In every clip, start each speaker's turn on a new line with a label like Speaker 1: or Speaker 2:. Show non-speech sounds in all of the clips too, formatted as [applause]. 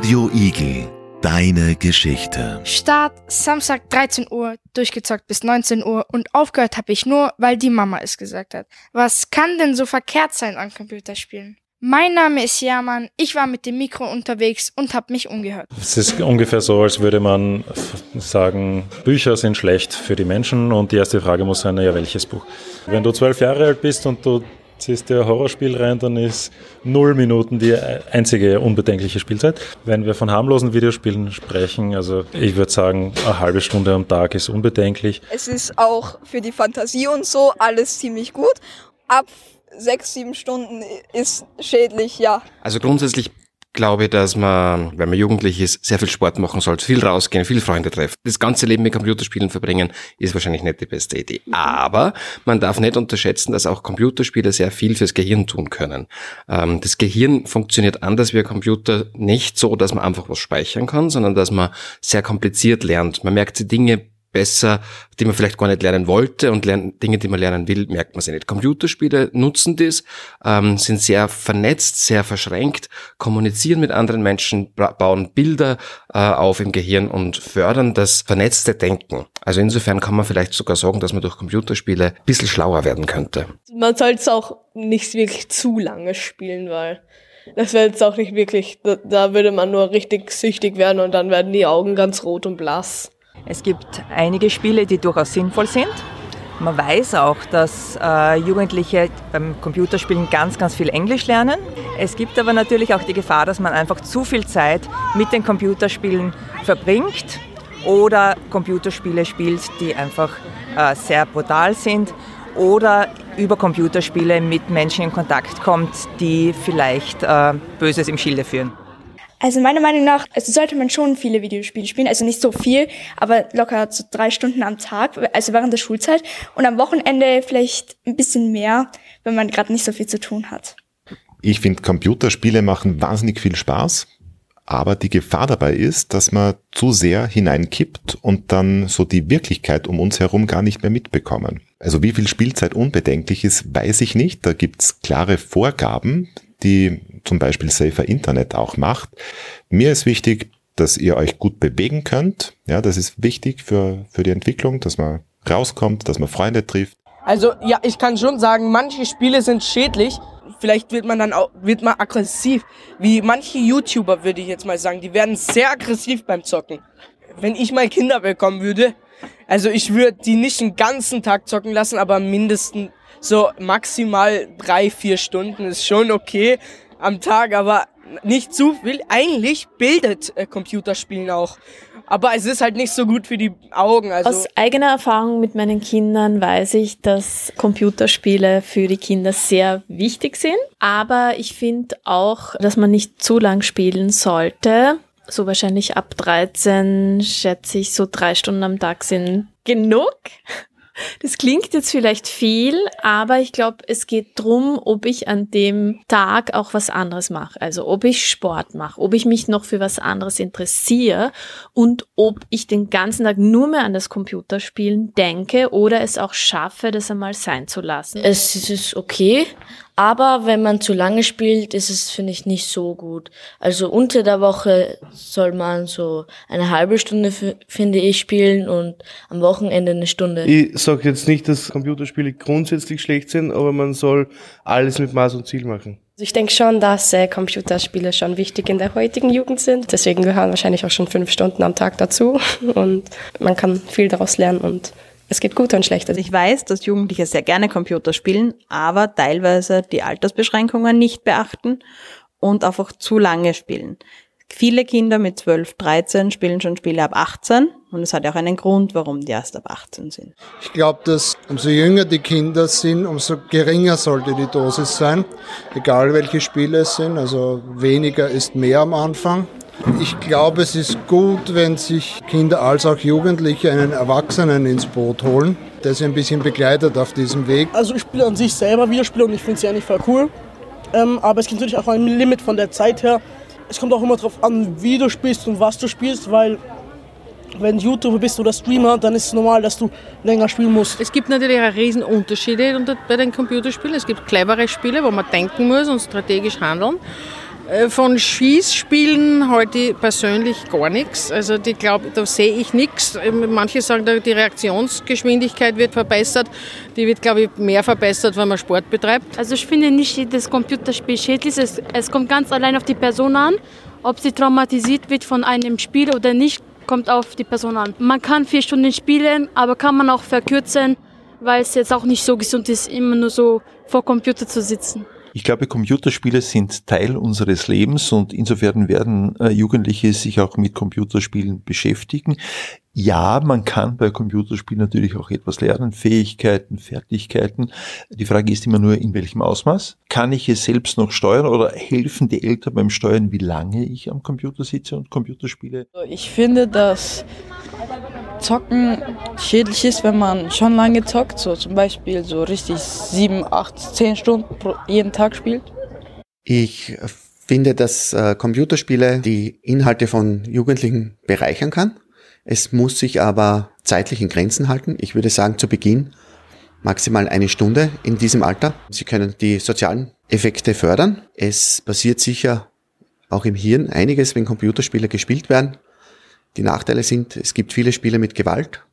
Speaker 1: Radio Igel, deine Geschichte.
Speaker 2: Start Samstag 13 Uhr, durchgezockt bis 19 Uhr und aufgehört habe ich nur, weil die Mama es gesagt hat. Was kann denn so verkehrt sein an Computerspielen? Mein Name ist Jaman, ich war mit dem Mikro unterwegs und habe mich umgehört.
Speaker 3: Es ist ungefähr so, als würde man sagen, Bücher sind schlecht für die Menschen und die erste Frage muss sein, ja, welches Buch? Wenn du zwölf Jahre alt bist und du ziehst dir ein Horrorspiel rein, dann ist null Minuten die einzige unbedenkliche Spielzeit. Wenn wir von harmlosen Videospielen sprechen, also ich würde sagen, eine halbe Stunde am Tag ist unbedenklich.
Speaker 4: Es ist auch für die Fantasie und so alles ziemlich gut. Ab sechs, sieben Stunden ist schädlich, ja.
Speaker 5: Also grundsätzlich glaube, dass man, wenn man jugendlich ist, sehr viel Sport machen sollte, viel rausgehen, viel Freunde treffen. Das ganze Leben mit Computerspielen verbringen, ist wahrscheinlich nicht die beste Idee. Aber man darf nicht unterschätzen, dass auch Computerspiele sehr viel fürs Gehirn tun können. Ähm, das Gehirn funktioniert anders wie ein Computer nicht so, dass man einfach was speichern kann, sondern dass man sehr kompliziert lernt. Man merkt die Dinge besser, die man vielleicht gar nicht lernen wollte und lernen, Dinge, die man lernen will, merkt man sie nicht. Computerspiele nutzen das, ähm, sind sehr vernetzt, sehr verschränkt, kommunizieren mit anderen Menschen, bauen Bilder äh, auf im Gehirn und fördern das vernetzte Denken. Also insofern kann man vielleicht sogar sagen, dass man durch Computerspiele ein bisschen schlauer werden könnte.
Speaker 6: Man sollte es auch nicht wirklich zu lange spielen, weil das wäre jetzt auch nicht wirklich, da, da würde man nur richtig süchtig werden und dann werden die Augen ganz rot und blass.
Speaker 7: Es gibt einige Spiele, die durchaus sinnvoll sind. Man weiß auch, dass äh, Jugendliche beim Computerspielen ganz, ganz viel Englisch lernen. Es gibt aber natürlich auch die Gefahr, dass man einfach zu viel Zeit mit den Computerspielen verbringt oder Computerspiele spielt, die einfach äh, sehr brutal sind oder über Computerspiele mit Menschen in Kontakt kommt, die vielleicht äh, Böses im Schilde führen.
Speaker 2: Also meiner Meinung nach, also sollte man schon viele Videospiele spielen, also nicht so viel, aber locker so drei Stunden am Tag, also während der Schulzeit und am Wochenende vielleicht ein bisschen mehr, wenn man gerade nicht so viel zu tun hat.
Speaker 8: Ich finde, Computerspiele machen wahnsinnig viel Spaß, aber die Gefahr dabei ist, dass man zu sehr hineinkippt und dann so die Wirklichkeit um uns herum gar nicht mehr mitbekommen. Also wie viel Spielzeit unbedenklich ist, weiß ich nicht. Da gibt's klare Vorgaben, die zum Beispiel Safer Internet auch macht. Mir ist wichtig, dass ihr euch gut bewegen könnt. Ja, das ist wichtig für, für die Entwicklung, dass man rauskommt, dass man Freunde trifft.
Speaker 9: Also ja, ich kann schon sagen, manche Spiele sind schädlich. Vielleicht wird man dann auch, wird man aggressiv. Wie manche YouTuber, würde ich jetzt mal sagen, die werden sehr aggressiv beim Zocken. Wenn ich mal Kinder bekommen würde, also ich würde die nicht den ganzen Tag zocken lassen, aber mindestens so maximal drei, vier Stunden ist schon okay am Tag, aber nicht zu viel. Eigentlich bildet äh, Computerspielen auch. Aber es ist halt nicht so gut für die Augen. Also
Speaker 10: Aus eigener Erfahrung mit meinen Kindern weiß ich, dass Computerspiele für die Kinder sehr wichtig sind. Aber ich finde auch, dass man nicht zu lang spielen sollte. So wahrscheinlich ab 13 schätze ich so drei Stunden am Tag sind genug. Das klingt jetzt vielleicht viel, aber ich glaube, es geht drum, ob ich an dem Tag auch was anderes mache. Also ob ich Sport mache, ob ich mich noch für was anderes interessiere und ob ich den ganzen Tag nur mehr an das Computerspielen denke oder es auch schaffe, das einmal sein zu lassen.
Speaker 11: Es ist okay, aber wenn man zu lange spielt, ist es, finde ich, nicht so gut. Also unter der Woche soll man so eine halbe Stunde, finde ich, spielen und am Wochenende eine Stunde.
Speaker 12: Ich sage jetzt nicht, dass Computerspiele grundsätzlich schlecht sind, aber man soll alles mit Maß und Ziel machen.
Speaker 13: Also ich denke schon, dass äh, Computerspiele schon wichtig in der heutigen Jugend sind. Deswegen gehören wahrscheinlich auch schon fünf Stunden am Tag dazu. [laughs] Und man kann viel daraus lernen und es gibt gute und schlechte.
Speaker 14: Also ich weiß, dass Jugendliche sehr gerne Computer spielen, aber teilweise die Altersbeschränkungen nicht beachten und einfach zu lange spielen. Viele Kinder mit 12, 13 spielen schon Spiele ab 18 und es hat auch einen Grund, warum die erst ab 18 sind.
Speaker 15: Ich glaube, dass umso jünger die Kinder sind, umso geringer sollte die Dosis sein, egal welche Spiele es sind. Also weniger ist mehr am Anfang. Ich glaube, es ist gut, wenn sich Kinder als auch Jugendliche einen Erwachsenen ins Boot holen, der sie ein bisschen begleitet auf diesem Weg.
Speaker 9: Also ich spiele an sich selber Videospiele und ich finde sie eigentlich voll cool. Ähm, aber es gibt natürlich auch ein Limit von der Zeit her. Es kommt auch immer darauf an, wie du spielst und was du spielst, weil wenn du YouTuber bist oder Streamer, dann ist es normal, dass du länger spielen musst.
Speaker 16: Es gibt natürlich auch riesen Unterschiede bei den Computerspielen. Es gibt clevere Spiele, wo man denken muss und strategisch handeln. Äh, Von Schießspielen ich persönlich gar nichts. Also die glaub, da sehe ich nichts. Manche sagen, die Reaktionsgeschwindigkeit wird verbessert. Die wird, glaube ich, mehr verbessert, wenn man Sport betreibt.
Speaker 17: Also ich finde nicht jedes Computerspiel schädlich. Es, es kommt ganz allein auf die Person an. Ob sie traumatisiert wird von einem Spiel oder nicht, kommt auf die Person an. Man kann vier Stunden spielen, aber kann man auch verkürzen, weil es jetzt auch nicht so gesund ist, immer nur so vor Computer zu sitzen.
Speaker 18: Ich glaube, Computerspiele sind Teil unseres Lebens und insofern werden äh, Jugendliche sich auch mit Computerspielen beschäftigen. Ja, man kann bei Computerspielen natürlich auch etwas lernen, Fähigkeiten, Fertigkeiten. Die Frage ist immer nur, in welchem Ausmaß. Kann ich es selbst noch steuern oder helfen die Eltern beim Steuern, wie lange ich am Computer sitze und Computerspiele?
Speaker 19: Ich finde, dass Zocken schädlich ist, wenn man schon lange zockt, so zum Beispiel so richtig sieben, acht, zehn Stunden pro, jeden Tag spielt.
Speaker 20: Ich finde, dass äh, Computerspiele die Inhalte von Jugendlichen bereichern kann. Es muss sich aber zeitlich in Grenzen halten. Ich würde sagen, zu Beginn maximal eine Stunde in diesem Alter. Sie können die sozialen Effekte fördern. Es passiert sicher auch im Hirn einiges, wenn Computerspiele gespielt werden. Die Nachteile sind, es gibt viele Spiele mit Gewalt.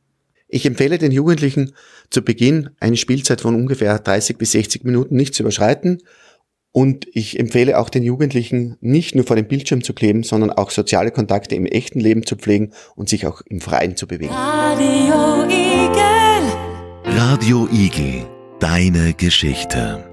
Speaker 20: Ich empfehle den Jugendlichen zu Beginn eine Spielzeit von ungefähr 30 bis 60 Minuten nicht zu überschreiten. Und ich empfehle auch den Jugendlichen, nicht nur vor dem Bildschirm zu kleben, sondern auch soziale Kontakte im echten Leben zu pflegen und sich auch im Freien zu bewegen.
Speaker 1: Radio Igel. Radio Igel. Deine Geschichte.